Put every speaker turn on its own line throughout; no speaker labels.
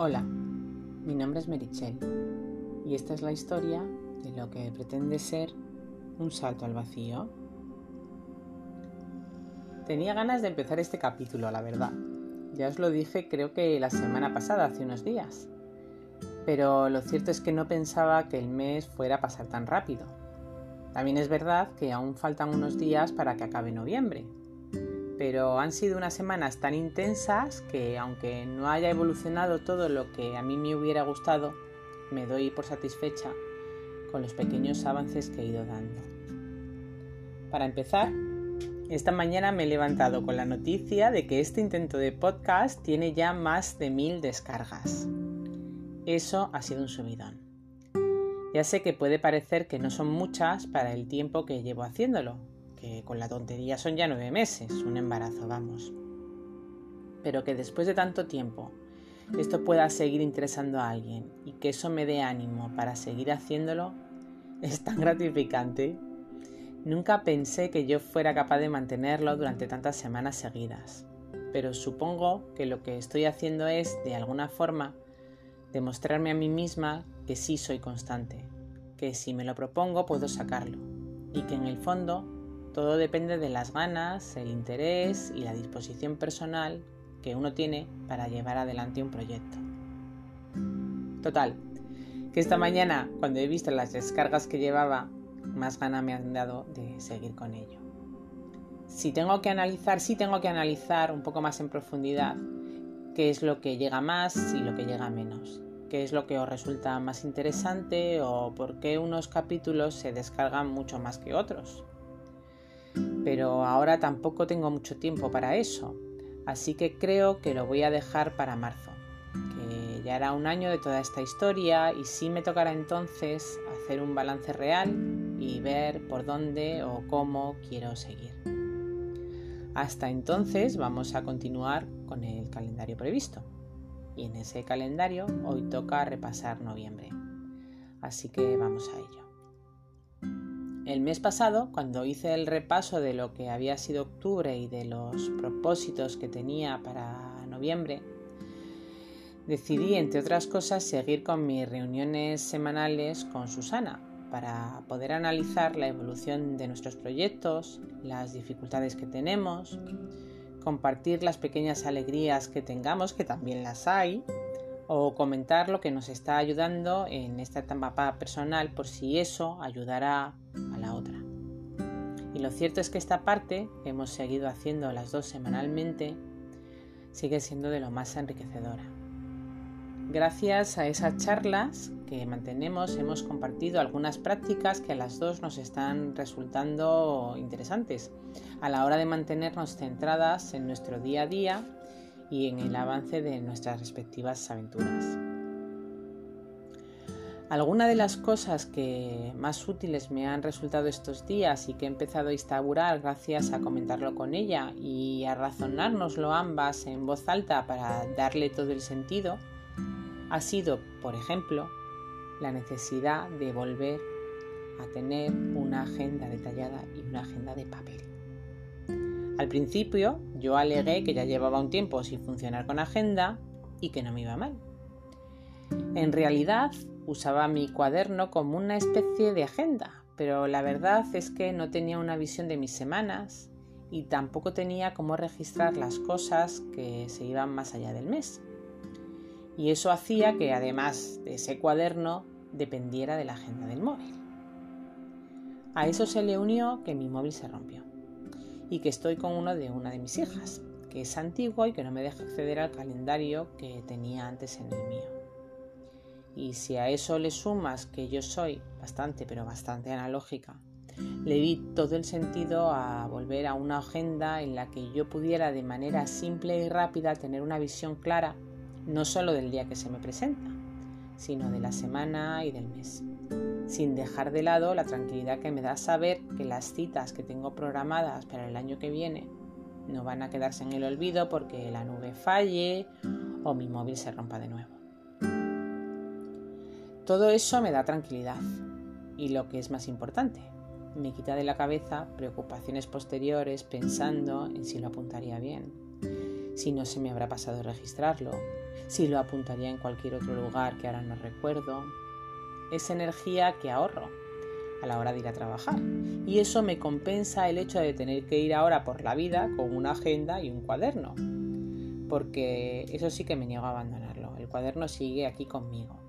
Hola, mi nombre es Merichel y esta es la historia de lo que pretende ser un salto al vacío. Tenía ganas de empezar este capítulo, la verdad. Ya os lo dije creo que la semana pasada, hace unos días. Pero lo cierto es que no pensaba que el mes fuera a pasar tan rápido. También es verdad que aún faltan unos días para que acabe noviembre, pero han sido unas semanas tan intensas que aunque no haya evolucionado todo lo que a mí me hubiera gustado, me doy por satisfecha con los pequeños avances que he ido dando. Para empezar, esta mañana me he levantado con la noticia de que este intento de podcast tiene ya más de mil descargas. Eso ha sido un subidón. Ya sé que puede parecer que no son muchas para el tiempo que llevo haciéndolo, que con la tontería son ya nueve meses, un embarazo, vamos. Pero que después de tanto tiempo esto pueda seguir interesando a alguien y que eso me dé ánimo para seguir haciéndolo, es tan gratificante. Nunca pensé que yo fuera capaz de mantenerlo durante tantas semanas seguidas, pero supongo que lo que estoy haciendo es, de alguna forma, demostrarme a mí misma que sí soy constante, que si me lo propongo puedo sacarlo y que en el fondo todo depende de las ganas, el interés y la disposición personal que uno tiene para llevar adelante un proyecto. Total, que esta mañana, cuando he visto las descargas que llevaba, más ganas me han dado de seguir con ello. Si tengo que analizar, sí tengo que analizar un poco más en profundidad qué es lo que llega más y lo que llega menos, qué es lo que os resulta más interesante o por qué unos capítulos se descargan mucho más que otros pero ahora tampoco tengo mucho tiempo para eso, así que creo que lo voy a dejar para marzo, que ya era un año de toda esta historia y sí me tocará entonces hacer un balance real y ver por dónde o cómo quiero seguir. Hasta entonces vamos a continuar con el calendario previsto. Y en ese calendario hoy toca repasar noviembre. Así que vamos a ello. El mes pasado, cuando hice el repaso de lo que había sido octubre y de los propósitos que tenía para noviembre, decidí, entre otras cosas, seguir con mis reuniones semanales con Susana para poder analizar la evolución de nuestros proyectos, las dificultades que tenemos, compartir las pequeñas alegrías que tengamos, que también las hay, o comentar lo que nos está ayudando en esta etapa personal por si eso ayudará. Y lo cierto es que esta parte, que hemos seguido haciendo las dos semanalmente, sigue siendo de lo más enriquecedora. Gracias a esas charlas que mantenemos hemos compartido algunas prácticas que a las dos nos están resultando interesantes a la hora de mantenernos centradas en nuestro día a día y en el avance de nuestras respectivas aventuras. Alguna de las cosas que más útiles me han resultado estos días y que he empezado a instaurar gracias a comentarlo con ella y a razonárnoslo ambas en voz alta para darle todo el sentido, ha sido, por ejemplo, la necesidad de volver a tener una agenda detallada y una agenda de papel. Al principio yo alegué que ya llevaba un tiempo sin funcionar con agenda y que no me iba mal. En realidad usaba mi cuaderno como una especie de agenda, pero la verdad es que no tenía una visión de mis semanas y tampoco tenía cómo registrar las cosas que se iban más allá del mes. Y eso hacía que además de ese cuaderno dependiera de la agenda del móvil. A eso se le unió que mi móvil se rompió y que estoy con uno de una de mis hijas, que es antiguo y que no me deja acceder al calendario que tenía antes en el mío. Y si a eso le sumas que yo soy bastante, pero bastante analógica, le di todo el sentido a volver a una agenda en la que yo pudiera de manera simple y rápida tener una visión clara, no solo del día que se me presenta, sino de la semana y del mes sin dejar de lado la tranquilidad que me da saber que las citas que tengo programadas para el año que viene no van a quedarse en el olvido porque la nube falle o mi móvil se rompa de nuevo. Todo eso me da tranquilidad y lo que es más importante, me quita de la cabeza preocupaciones posteriores pensando en si lo apuntaría bien, si no se me habrá pasado registrarlo, si lo apuntaría en cualquier otro lugar que ahora no recuerdo. Es energía que ahorro a la hora de ir a trabajar. Y eso me compensa el hecho de tener que ir ahora por la vida con una agenda y un cuaderno. Porque eso sí que me niego a abandonarlo. El cuaderno sigue aquí conmigo.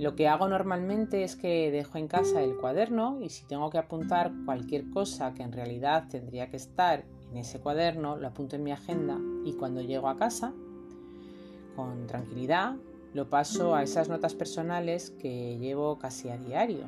Lo que hago normalmente es que dejo en casa el cuaderno y si tengo que apuntar cualquier cosa que en realidad tendría que estar en ese cuaderno, lo apunto en mi agenda y cuando llego a casa, con tranquilidad, lo paso a esas notas personales que llevo casi a diario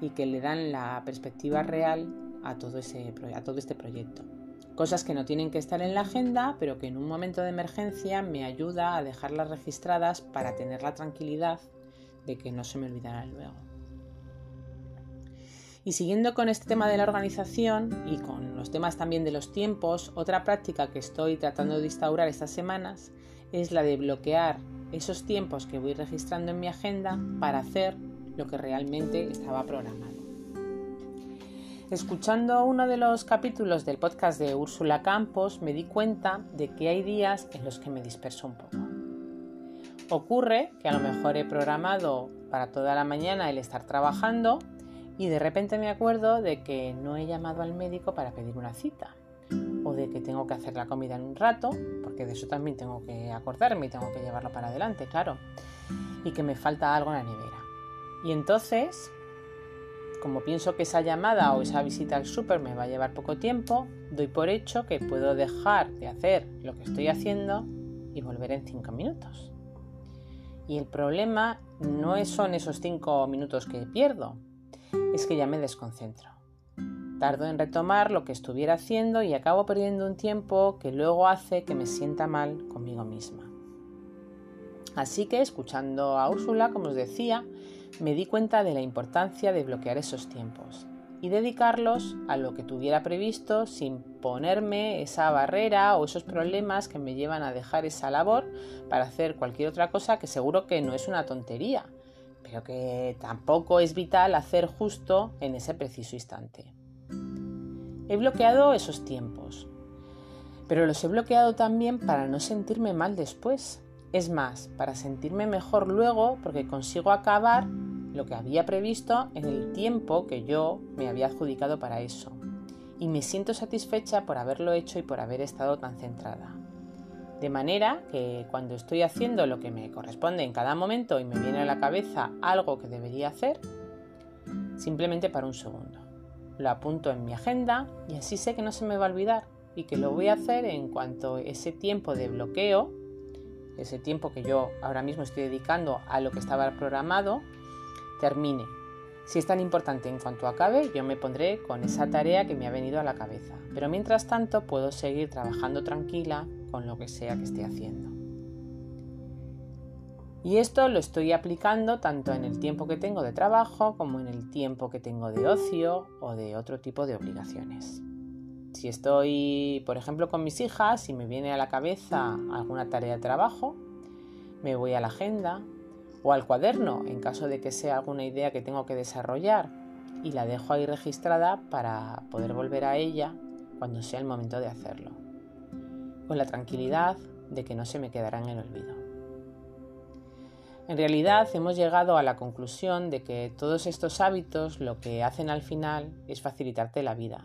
y que le dan la perspectiva real a todo, ese, a todo este proyecto. Cosas que no tienen que estar en la agenda, pero que en un momento de emergencia me ayuda a dejarlas registradas para tener la tranquilidad de que no se me olvidará luego. Y siguiendo con este tema de la organización y con los temas también de los tiempos, otra práctica que estoy tratando de instaurar estas semanas es la de bloquear esos tiempos que voy registrando en mi agenda para hacer lo que realmente estaba programado. Escuchando uno de los capítulos del podcast de Úrsula Campos me di cuenta de que hay días en los que me disperso un poco. Ocurre que a lo mejor he programado para toda la mañana el estar trabajando y de repente me acuerdo de que no he llamado al médico para pedir una cita o de que tengo que hacer la comida en un rato, porque de eso también tengo que acordarme y tengo que llevarlo para adelante, claro, y que me falta algo en la nevera. Y entonces, como pienso que esa llamada o esa visita al súper me va a llevar poco tiempo, doy por hecho que puedo dejar de hacer lo que estoy haciendo y volver en cinco minutos. Y el problema no son esos cinco minutos que pierdo, es que ya me desconcentro. Tardo en retomar lo que estuviera haciendo y acabo perdiendo un tiempo que luego hace que me sienta mal conmigo misma. Así que, escuchando a Úrsula, como os decía, me di cuenta de la importancia de bloquear esos tiempos y dedicarlos a lo que tuviera previsto sin ponerme esa barrera o esos problemas que me llevan a dejar esa labor para hacer cualquier otra cosa que seguro que no es una tontería, pero que tampoco es vital hacer justo en ese preciso instante. He bloqueado esos tiempos, pero los he bloqueado también para no sentirme mal después. Es más, para sentirme mejor luego porque consigo acabar lo que había previsto en el tiempo que yo me había adjudicado para eso. Y me siento satisfecha por haberlo hecho y por haber estado tan centrada. De manera que cuando estoy haciendo lo que me corresponde en cada momento y me viene a la cabeza algo que debería hacer, simplemente para un segundo. Lo apunto en mi agenda y así sé que no se me va a olvidar y que lo voy a hacer en cuanto ese tiempo de bloqueo, ese tiempo que yo ahora mismo estoy dedicando a lo que estaba programado, termine. Si es tan importante en cuanto acabe, yo me pondré con esa tarea que me ha venido a la cabeza. Pero mientras tanto puedo seguir trabajando tranquila con lo que sea que esté haciendo. Y esto lo estoy aplicando tanto en el tiempo que tengo de trabajo como en el tiempo que tengo de ocio o de otro tipo de obligaciones. Si estoy, por ejemplo, con mis hijas y me viene a la cabeza alguna tarea de trabajo, me voy a la agenda, o al cuaderno en caso de que sea alguna idea que tengo que desarrollar y la dejo ahí registrada para poder volver a ella cuando sea el momento de hacerlo, con la tranquilidad de que no se me quedará en el olvido. En realidad hemos llegado a la conclusión de que todos estos hábitos lo que hacen al final es facilitarte la vida,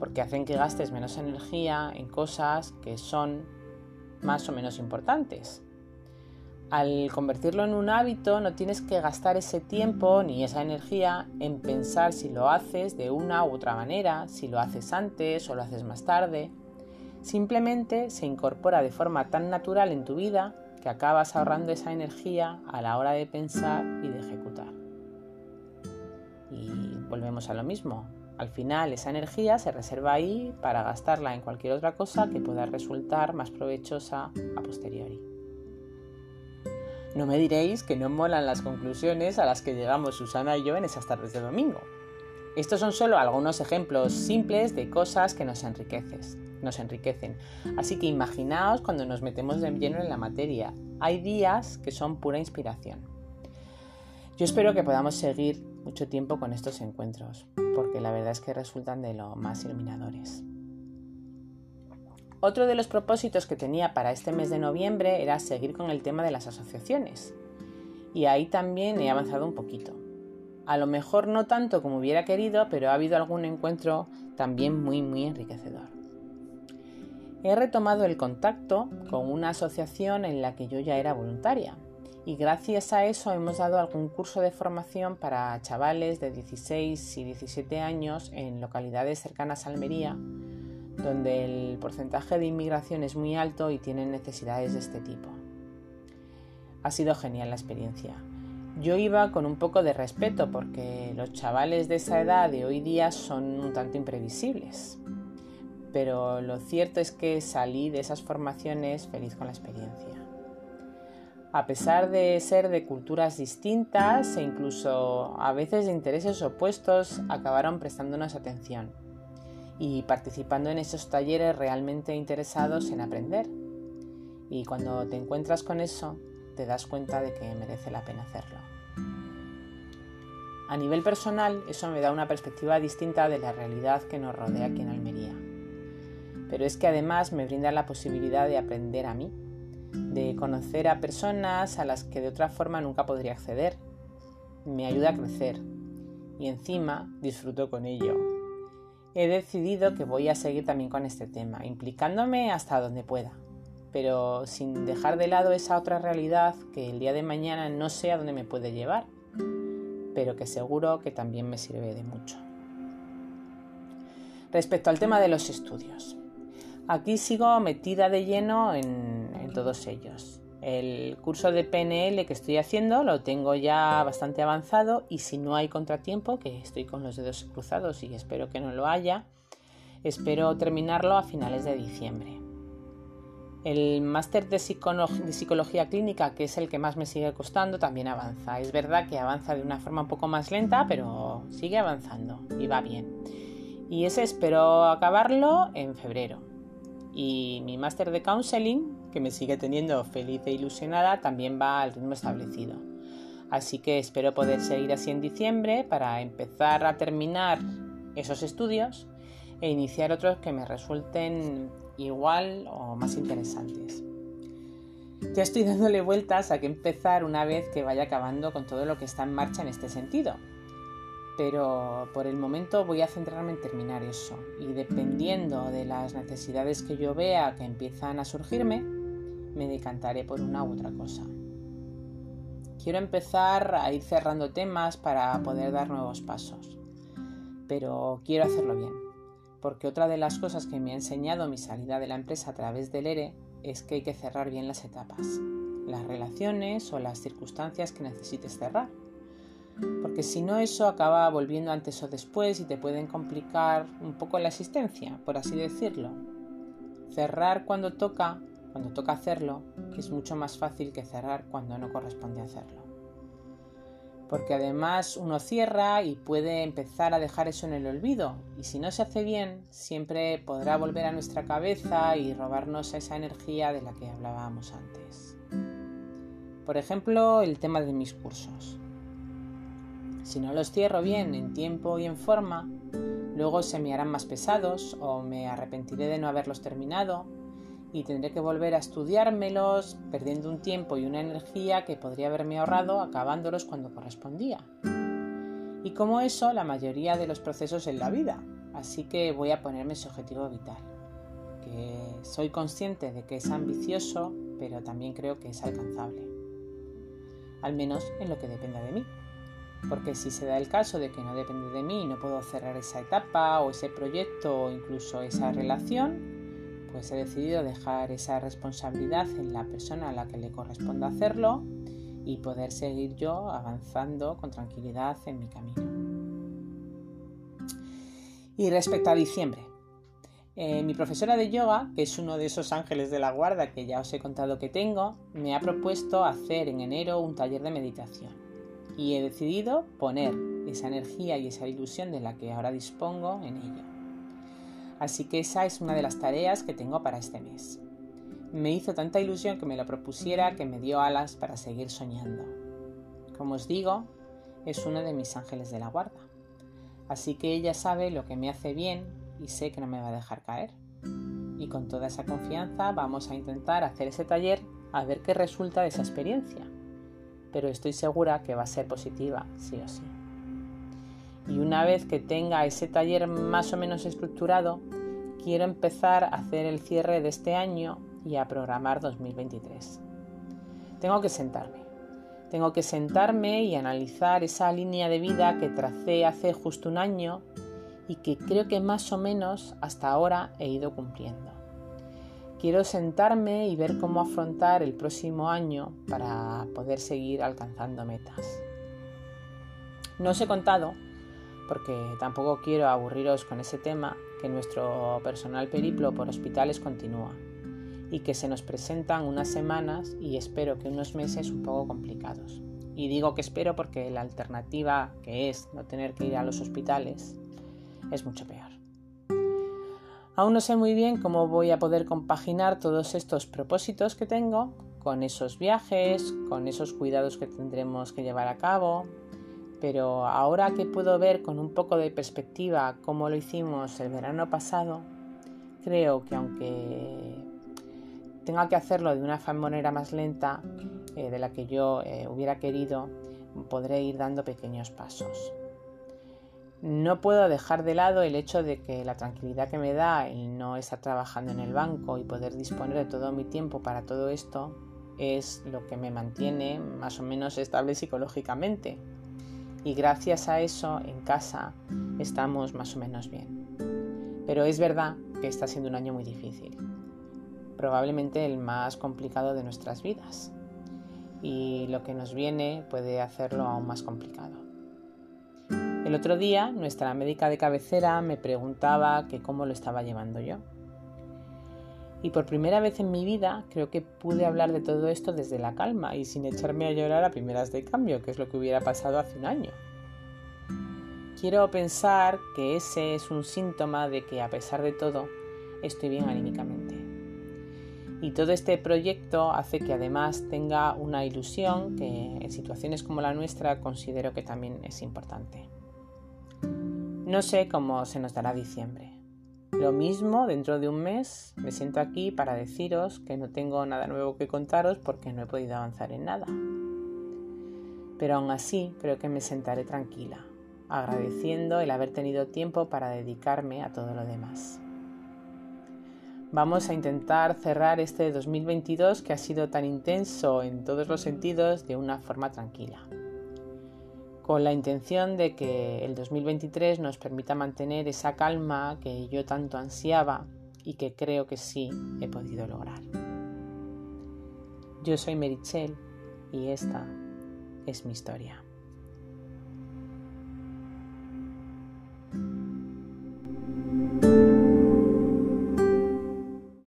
porque hacen que gastes menos energía en cosas que son más o menos importantes, al convertirlo en un hábito no tienes que gastar ese tiempo ni esa energía en pensar si lo haces de una u otra manera, si lo haces antes o lo haces más tarde. Simplemente se incorpora de forma tan natural en tu vida que acabas ahorrando esa energía a la hora de pensar y de ejecutar. Y volvemos a lo mismo. Al final esa energía se reserva ahí para gastarla en cualquier otra cosa que pueda resultar más provechosa a posteriori. No me diréis que no molan las conclusiones a las que llegamos Susana y yo en esas tardes de domingo. Estos son solo algunos ejemplos simples de cosas que nos, nos enriquecen. Así que imaginaos cuando nos metemos de lleno en la materia. Hay días que son pura inspiración. Yo espero que podamos seguir mucho tiempo con estos encuentros, porque la verdad es que resultan de lo más iluminadores. Otro de los propósitos que tenía para este mes de noviembre era seguir con el tema de las asociaciones. Y ahí también he avanzado un poquito. A lo mejor no tanto como hubiera querido, pero ha habido algún encuentro también muy, muy enriquecedor. He retomado el contacto con una asociación en la que yo ya era voluntaria y gracias a eso hemos dado algún curso de formación para chavales de 16 y 17 años en localidades cercanas a Almería, donde el porcentaje de inmigración es muy alto y tienen necesidades de este tipo. Ha sido genial la experiencia. Yo iba con un poco de respeto porque los chavales de esa edad de hoy día son un tanto imprevisibles. Pero lo cierto es que salí de esas formaciones feliz con la experiencia. A pesar de ser de culturas distintas e incluso a veces de intereses opuestos, acabaron prestándonos atención y participando en esos talleres realmente interesados en aprender. Y cuando te encuentras con eso, te das cuenta de que merece la pena hacerlo. A nivel personal, eso me da una perspectiva distinta de la realidad que nos rodea aquí en Almería. Pero es que además me brinda la posibilidad de aprender a mí de conocer a personas a las que de otra forma nunca podría acceder. Me ayuda a crecer y encima disfruto con ello. He decidido que voy a seguir también con este tema, implicándome hasta donde pueda, pero sin dejar de lado esa otra realidad que el día de mañana no sé a dónde me puede llevar, pero que seguro que también me sirve de mucho. Respecto al tema de los estudios, aquí sigo metida de lleno en todos ellos. El curso de PNL que estoy haciendo lo tengo ya bastante avanzado y si no hay contratiempo, que estoy con los dedos cruzados y espero que no lo haya, espero terminarlo a finales de diciembre. El máster de, de, psicología clínica, que es el que más me sigue costando, también avanza. Es verdad que avanza de una forma un poco más lenta, pero sigue avanzando y va bien. Y ese espero acabarlo en febrero. Y mi máster de counseling, que me sigue teniendo feliz e ilusionada, también va al ritmo establecido. Así que espero poder seguir así en diciembre para empezar a terminar esos estudios e iniciar otros que me resulten igual o más interesantes. Ya estoy dándole vueltas a que empezar una vez que vaya acabando con todo lo que está en marcha en este sentido pero por el momento voy a centrarme en terminar eso y dependiendo de las necesidades que yo vea que empiezan a surgirme, me decantaré por una u otra cosa. Quiero empezar a ir cerrando temas para poder dar nuevos pasos, pero quiero hacerlo bien, porque otra de las cosas que me ha enseñado mi salida de la empresa a través del ERE es que hay que cerrar bien las etapas, las relaciones o las circunstancias que necesites cerrar porque si no eso acaba volviendo antes o después y te pueden complicar un poco la existencia, por así decirlo. Cerrar cuando toca, cuando toca hacerlo, es mucho más fácil que cerrar cuando no corresponde hacerlo. Porque además uno cierra y puede empezar a dejar eso en el olvido, y si no se hace bien, siempre podrá volver a nuestra cabeza y robarnos esa energía de la que hablábamos antes. Por ejemplo, el tema de mis cursos. Si no los cierro bien en tiempo y en forma, luego se me harán más pesados o me arrepentiré de no haberlos terminado y tendré que volver a estudiármelos, perdiendo un tiempo y una energía que podría haberme ahorrado acabándolos cuando correspondía. Y como eso, la mayoría de los procesos en la vida, así que voy a ponerme ese objetivo vital, que soy consciente de que es ambicioso, pero también creo que es alcanzable, al menos en lo que dependa de mí. Porque si se da el caso de que no depende de mí y no puedo cerrar esa etapa o ese proyecto o incluso esa relación, pues he decidido dejar esa responsabilidad en la persona a la que le corresponda hacerlo y poder seguir yo avanzando con tranquilidad en mi camino. Y respecto a diciembre, eh, mi profesora de yoga, que es uno de esos ángeles de la guarda que ya os he contado que tengo, me ha propuesto hacer en enero un taller de meditación y he decidido poner esa energía y esa ilusión de la que ahora dispongo en ello. Así que esa es una de las tareas que tengo para este mes. Me hizo tanta ilusión que me lo propusiera que me dio alas para seguir soñando. Como os digo, es uno de mis ángeles de la guarda. Así que ella sabe lo que me hace bien y sé que no me va a dejar caer. y con toda esa confianza vamos a intentar hacer ese taller a ver qué resulta de esa experiencia. Pero estoy segura que va a ser positiva, sí o sí. Y una vez que tenga ese taller más o menos estructurado, quiero empezar a hacer el cierre de este año y a programar 2023. Tengo que sentarme. Tengo que sentarme y analizar esa línea de vida que tracé hace justo un año y que creo que más o menos hasta ahora he ido cumpliendo. Quiero sentarme y ver cómo afrontar el próximo año para poder seguir alcanzando metas. No os he contado, porque tampoco quiero aburriros con ese tema, que nuestro personal periplo por hospitales continúa y que se nos presentan unas semanas y espero que unos meses un poco complicados. Y digo que espero porque la alternativa que es no tener que ir a los hospitales es mucho peor. Aún no sé muy bien cómo voy a poder compaginar todos estos propósitos que tengo con esos viajes, con esos cuidados que tendremos que llevar a cabo, pero ahora que puedo ver con un poco de perspectiva cómo lo hicimos el verano pasado, creo que aunque tenga que hacerlo de una manera más lenta eh, de la que yo eh, hubiera querido, podré ir dando pequeños pasos. No puedo dejar de lado el hecho de que la tranquilidad que me da el no estar trabajando en el banco y poder disponer de todo mi tiempo para todo esto es lo que me mantiene más o menos estable psicológicamente. Y gracias a eso en casa estamos más o menos bien. Pero es verdad que está siendo un año muy difícil. Probablemente el más complicado de nuestras vidas. Y lo que nos viene puede hacerlo aún más complicado. El otro día nuestra médica de cabecera me preguntaba que cómo lo estaba llevando yo. Y por primera vez en mi vida creo que pude hablar de todo esto desde la calma y sin echarme a llorar a primeras de cambio, que es lo que hubiera pasado hace un año. Quiero pensar que ese es un síntoma de que a pesar de todo estoy bien anímicamente. Y todo este proyecto hace que además tenga una ilusión que en situaciones como la nuestra considero que también es importante. No sé cómo se nos dará diciembre. Lo mismo, dentro de un mes me siento aquí para deciros que no tengo nada nuevo que contaros porque no he podido avanzar en nada. Pero aún así creo que me sentaré tranquila, agradeciendo el haber tenido tiempo para dedicarme a todo lo demás. Vamos a intentar cerrar este 2022 que ha sido tan intenso en todos los sentidos de una forma tranquila con la intención de que el 2023 nos permita mantener esa calma que yo tanto ansiaba y que creo que sí he podido lograr. Yo soy Merichel y esta es mi historia.